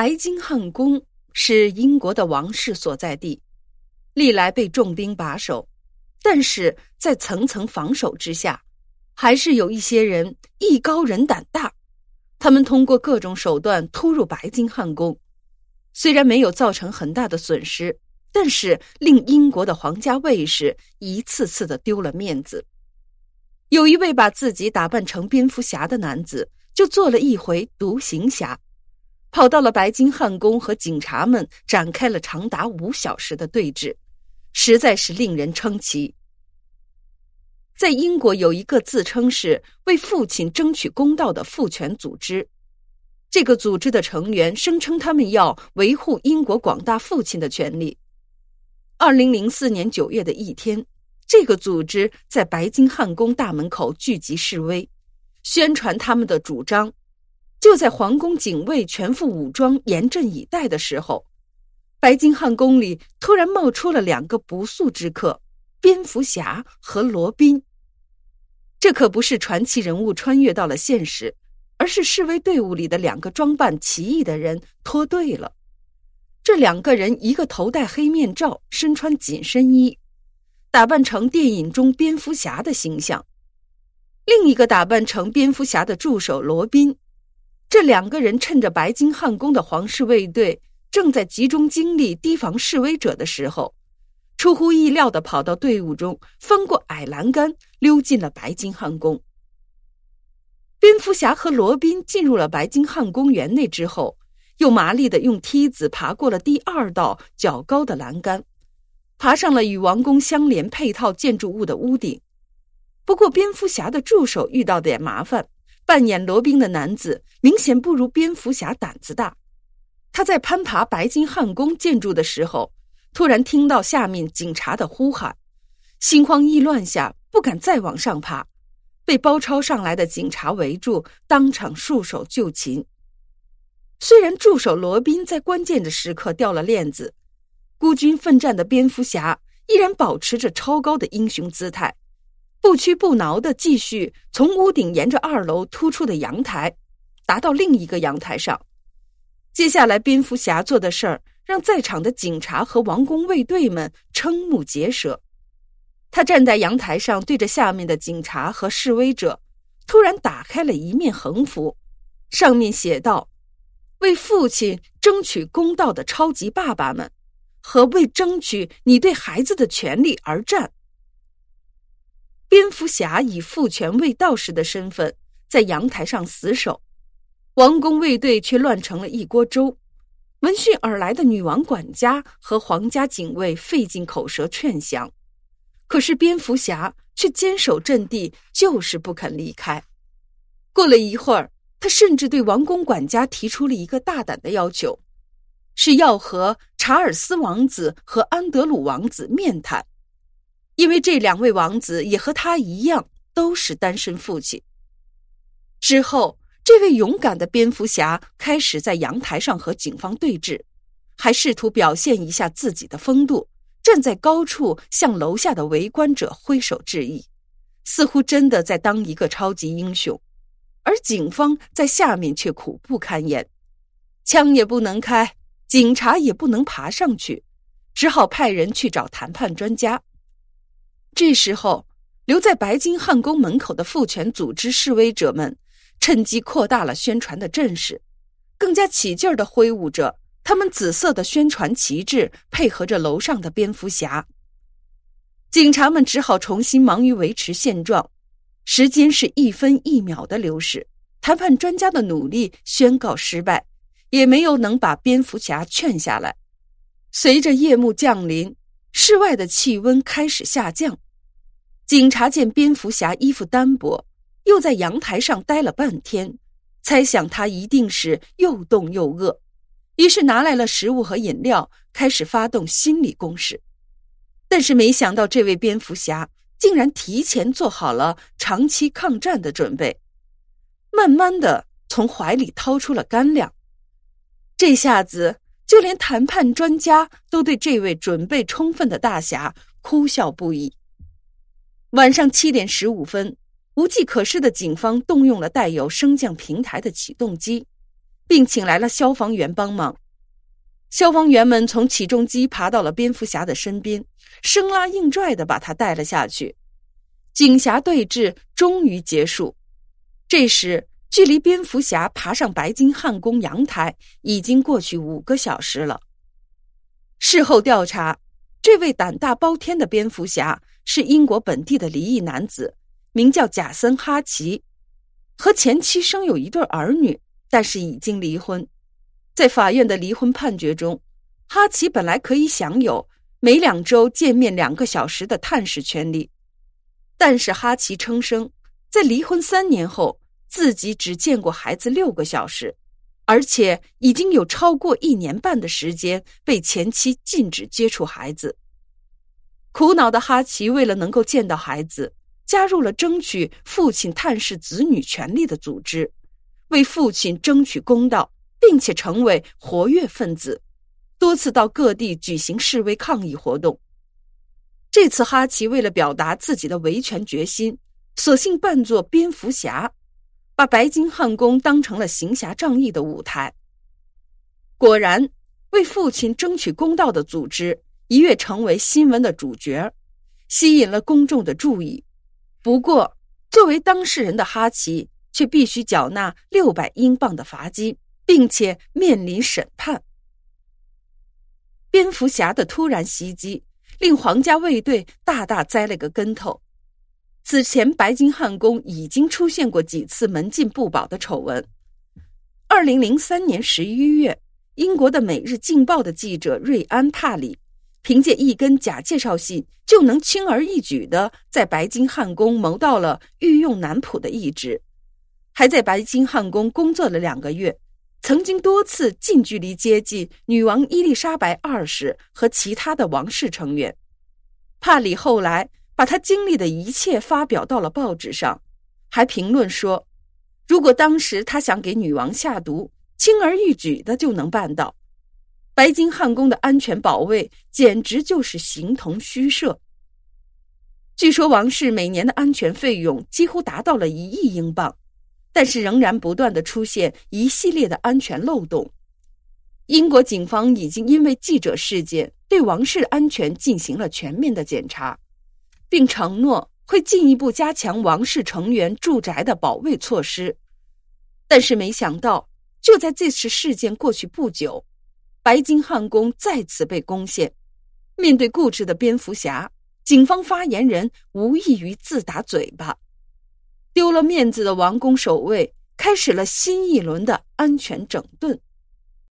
白金汉宫是英国的王室所在地，历来被重兵把守，但是在层层防守之下，还是有一些人艺高人胆大，他们通过各种手段突入白金汉宫，虽然没有造成很大的损失，但是令英国的皇家卫士一次次的丢了面子。有一位把自己打扮成蝙蝠侠的男子，就做了一回独行侠。跑到了白金汉宫，和警察们展开了长达五小时的对峙，实在是令人称奇。在英国有一个自称是为父亲争取公道的父权组织，这个组织的成员声称他们要维护英国广大父亲的权利。二零零四年九月的一天，这个组织在白金汉宫大门口聚集示威，宣传他们的主张。就在皇宫警卫全副武装、严阵以待的时候，白金汉宫里突然冒出了两个不速之客——蝙蝠侠和罗宾。这可不是传奇人物穿越到了现实，而是示威队伍里的两个装扮奇异的人脱队了。这两个人，一个头戴黑面罩，身穿紧身衣，打扮成电影中蝙蝠侠的形象；另一个打扮成蝙蝠侠的助手罗宾。这两个人趁着白金汉宫的皇室卫队正在集中精力提防示威者的时候，出乎意料的跑到队伍中，翻过矮栏杆，溜进了白金汉宫。蝙蝠侠和罗宾进入了白金汉宫园内之后，又麻利的用梯子爬过了第二道较高的栏杆，爬上了与王宫相连配套建筑物的屋顶。不过，蝙蝠侠的助手遇到点麻烦。扮演罗宾的男子明显不如蝙蝠侠胆子大。他在攀爬白金汉宫建筑的时候，突然听到下面警察的呼喊，心慌意乱下不敢再往上爬，被包抄上来的警察围住，当场束手就擒。虽然助手罗宾在关键的时刻掉了链子，孤军奋战的蝙蝠侠依然保持着超高的英雄姿态。不屈不挠的继续从屋顶沿着二楼突出的阳台，达到另一个阳台上。接下来，蝙蝠侠做的事儿让在场的警察和王宫卫队们瞠目结舌。他站在阳台上，对着下面的警察和示威者，突然打开了一面横幅，上面写道：“为父亲争取公道的超级爸爸们，和为争取你对孩子的权利而战。”蝙蝠侠以父权卫道士的身份在阳台上死守，王宫卫队却乱成了一锅粥。闻讯而来的女王管家和皇家警卫费尽口舌劝降，可是蝙蝠侠却坚守阵地，就是不肯离开。过了一会儿，他甚至对王宫管家提出了一个大胆的要求，是要和查尔斯王子和安德鲁王子面谈。因为这两位王子也和他一样都是单身父亲。之后，这位勇敢的蝙蝠侠开始在阳台上和警方对峙，还试图表现一下自己的风度，站在高处向楼下的围观者挥手致意，似乎真的在当一个超级英雄。而警方在下面却苦不堪言，枪也不能开，警察也不能爬上去，只好派人去找谈判专家。这时候，留在白金汉宫门口的父权组织示威者们，趁机扩大了宣传的阵势，更加起劲儿的挥舞着他们紫色的宣传旗帜，配合着楼上的蝙蝠侠。警察们只好重新忙于维持现状，时间是一分一秒的流逝。谈判专家的努力宣告失败，也没有能把蝙蝠侠劝下来。随着夜幕降临。室外的气温开始下降，警察见蝙蝠侠衣服单薄，又在阳台上待了半天，猜想他一定是又冻又饿，于是拿来了食物和饮料，开始发动心理攻势。但是没想到，这位蝙蝠侠竟然提前做好了长期抗战的准备，慢慢的从怀里掏出了干粮，这下子。就连谈判专家都对这位准备充分的大侠哭笑不已。晚上七点十五分，无计可施的警方动用了带有升降平台的起动机，并请来了消防员帮忙。消防员们从起重机爬到了蝙蝠侠的身边，生拉硬拽的把他带了下去。警侠对峙终于结束。这时，距离蝙蝠侠爬上白金汉宫阳台已经过去五个小时了。事后调查，这位胆大包天的蝙蝠侠是英国本地的离异男子，名叫贾森·哈奇，和前妻生有一对儿女，但是已经离婚。在法院的离婚判决中，哈奇本来可以享有每两周见面两个小时的探视权利，但是哈奇称声，在离婚三年后，自己只见过孩子六个小时，而且已经有超过一年半的时间被前妻禁止接触孩子。苦恼的哈奇为了能够见到孩子，加入了争取父亲探视子女权利的组织，为父亲争取公道。并且成为活跃分子，多次到各地举行示威抗议活动。这次哈奇为了表达自己的维权决心，索性扮作蝙蝠侠，把白金汉宫当成了行侠仗义的舞台。果然，为父亲争取公道的组织一跃成为新闻的主角，吸引了公众的注意。不过，作为当事人的哈奇却必须缴纳六百英镑的罚金。并且面临审判。蝙蝠侠的突然袭击令皇家卫队大大栽了个跟头。此前，白金汉宫已经出现过几次门禁不保的丑闻。二零零三年十一月，英国的《每日镜报》的记者瑞安·帕里，凭借一根假介绍信，就能轻而易举的在白金汉宫谋到了御用男仆的一职，还在白金汉宫工作了两个月。曾经多次近距离接近女王伊丽莎白二世和其他的王室成员，帕里后来把他经历的一切发表到了报纸上，还评论说：“如果当时他想给女王下毒，轻而易举的就能办到。白金汉宫的安全保卫简直就是形同虚设。”据说王室每年的安全费用几乎达到了一亿英镑。但是仍然不断的出现一系列的安全漏洞。英国警方已经因为记者事件对王室安全进行了全面的检查，并承诺会进一步加强王室成员住宅的保卫措施。但是没想到，就在这次事件过去不久，白金汉宫再次被攻陷。面对固执的蝙蝠侠，警方发言人无异于自打嘴巴。丢了面子的王宫守卫开始了新一轮的安全整顿。